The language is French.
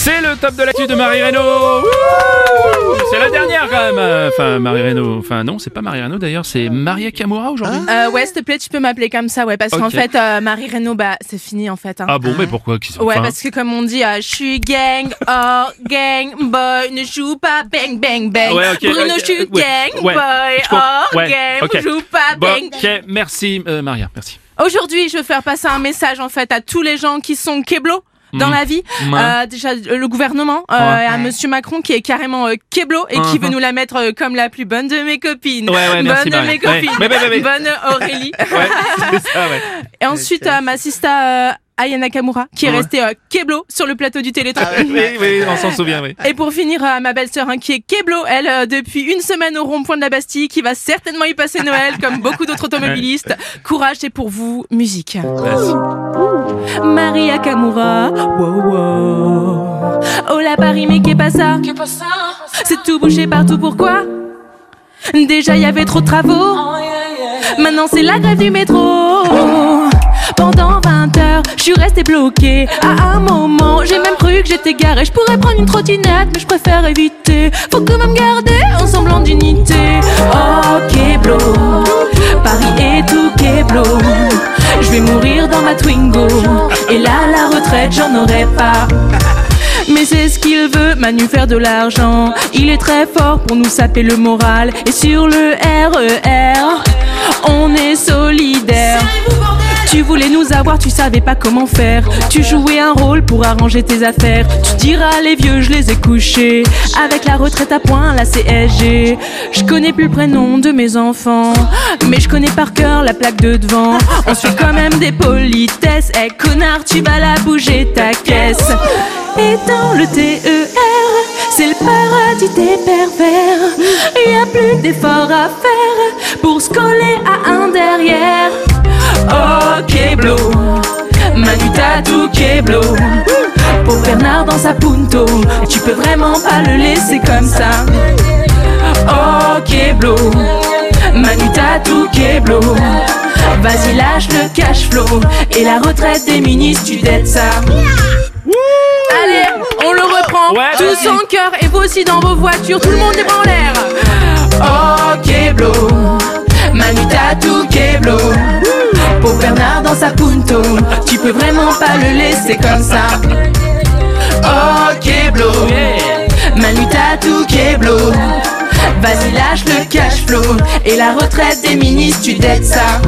C'est le top de l'actu de Marie. Wouhou C'est la dernière quand même. Enfin, Marie Reynaud. Enfin, non, c'est pas Marie Reynaud d'ailleurs, c'est Maria Kamura aujourd'hui. Euh, ouais, s'il te plaît, tu peux m'appeler comme ça, ouais, parce qu'en fait, euh, Marie Reynaud, bah, c'est fini en fait. hein. Ah bon, mais pourquoi qu'ils sont Ouais, enfin, parce que comme on dit, euh, je suis gang, oh, gang, boy, ne joue pas, bang, bang, bang. Ouais, ok, Bruno, ok, je suis ouais, gang, ouais, boy, je comprends, oh, ouais, gang, ok. joue pas, Bon, bang. ok, merci euh, Maria, merci. Aujourd'hui, je veux faire passer un message en fait à tous les gens qui sont keblo dans Mhm. la vie. Euh, déjà le gouvernement, euh, Ouais. et à Monsieur Macron qui est carrément euh, keblo et qui Mhm. veut nous la mettre euh, comme la plus bonne de mes copines. Ouais, ouais, merci, bonne de Marie. mes copines. Bonne Aurélie. Ça, ouais. Et ensuite, euh, ma sista euh, Aya Nakamura, qui est Ouais. restée euh, Keblo sur le plateau du Téléthon. Oui, oui, on s'en souvient, oui. Et pour finir, euh, ma belle-sœur, hein, qui est Keblo, elle, euh, depuis une semaine au rond-point de la Bastille, qui va certainement y passer Noël, comme beaucoup d'autres automobilistes. Courage, c'est pour vous, musique. Vas-y. Maria Kamura, wow, wow. Oh la Paris, mais qu'est pas ça? C'est tout bouché partout, pourquoi? Déjà, y avait trop de travaux. Maintenant, c'est la grève du métro. Pendant 20 heures, je suis restée bloquée. À un moment, j'ai même cru que j'étais garée. Je pourrais prendre une trottinette, mais je préfère éviter. Faut quand même garder un semblant d'unité. Oh, Keblo, Paris est tout Keblo. Je vais mourir dans ma Twingo. J'en aurai pas. Mais c'est ce qu'il veut, Manu faire de l'argent. Il est très fort pour nous saper le moral. Et sur le RER, voulais nous avoir, tu savais pas comment faire. Tu jouais un rôle pour arranger tes affaires. Tu diras les vieux, je les ai couchés. Avec la retraite à point, la CSG. Je connais plus le prénom de mes enfants. Mais je connais par cœur la plaque de devant. On suit quand même des politesses. Eh connard, tu vas la bouger ta caisse. Et dans le TER, c'est le paradis des pervers. Y a plus d'efforts à faire pour se coller à un Manu Tatou Keblo. Pour Bernard dans sa punto, tu peux vraiment pas le laisser comme ça. Oh Keblo, Manu Tatou Keblo. Vas-y lâche le cash flow et la retraite des ministres tu dettes ça. Allez, on le reprend. Ouais, Tous en cœur et vous aussi dans vos voitures. Tout le monde est en l'air. Oh Keblo, Manu Tatou Keblo. Tu peux vraiment pas le laisser comme ça. Ok, blo. Manu t'as tout keblo. Vas-y, lâche le cash flow. Et la retraite des ministres, tu dettes ça.